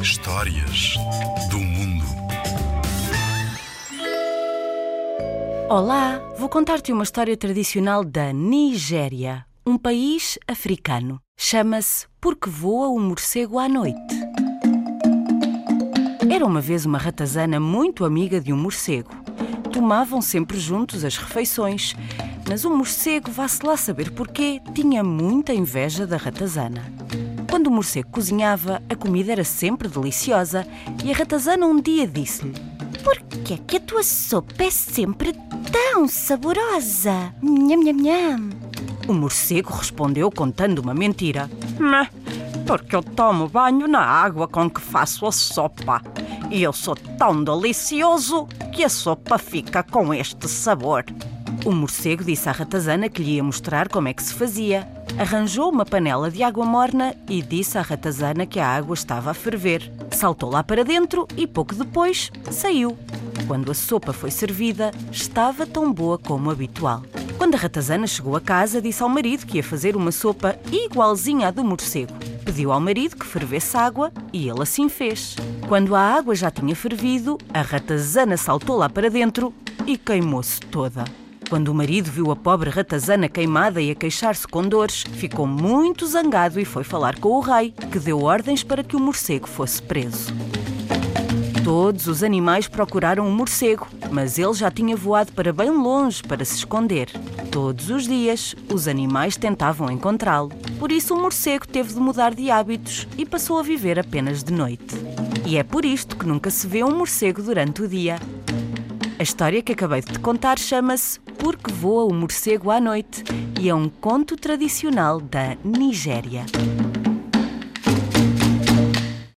Histórias do mundo. Olá, vou contar-te uma história tradicional da Nigéria, um país africano. Chama-se Porque Voa o Morcego à Noite. Era uma vez uma ratazana muito amiga de um morcego. Tomavam sempre juntos as refeições, mas o morcego, vá-se lá saber porquê, tinha muita inveja da ratazana. Quando o morcego cozinhava, a comida era sempre deliciosa e a ratazana um dia disse-lhe: Por que é que a tua sopa é sempre tão saborosa? Nham, nham, nham. O morcego respondeu contando uma mentira. Porque eu tomo banho na água com que faço a sopa. E eu sou tão delicioso que a sopa fica com este sabor. O morcego disse à ratazana que lhe ia mostrar como é que se fazia. Arranjou uma panela de água morna e disse à ratazana que a água estava a ferver. Saltou lá para dentro e pouco depois saiu. Quando a sopa foi servida, estava tão boa como habitual. Quando a ratazana chegou a casa, disse ao marido que ia fazer uma sopa igualzinha à do morcego. Pediu ao marido que fervesse água e ele assim fez. Quando a água já tinha fervido, a ratazana saltou lá para dentro e queimou-se toda. Quando o marido viu a pobre ratazana queimada e a queixar-se com dores, ficou muito zangado e foi falar com o rei, que deu ordens para que o morcego fosse preso. Todos os animais procuraram o morcego, mas ele já tinha voado para bem longe para se esconder. Todos os dias, os animais tentavam encontrá-lo. Por isso, o morcego teve de mudar de hábitos e passou a viver apenas de noite. E é por isto que nunca se vê um morcego durante o dia. A história que acabei de te contar chama-se Porque Voa o Morcego à Noite e é um conto tradicional da Nigéria.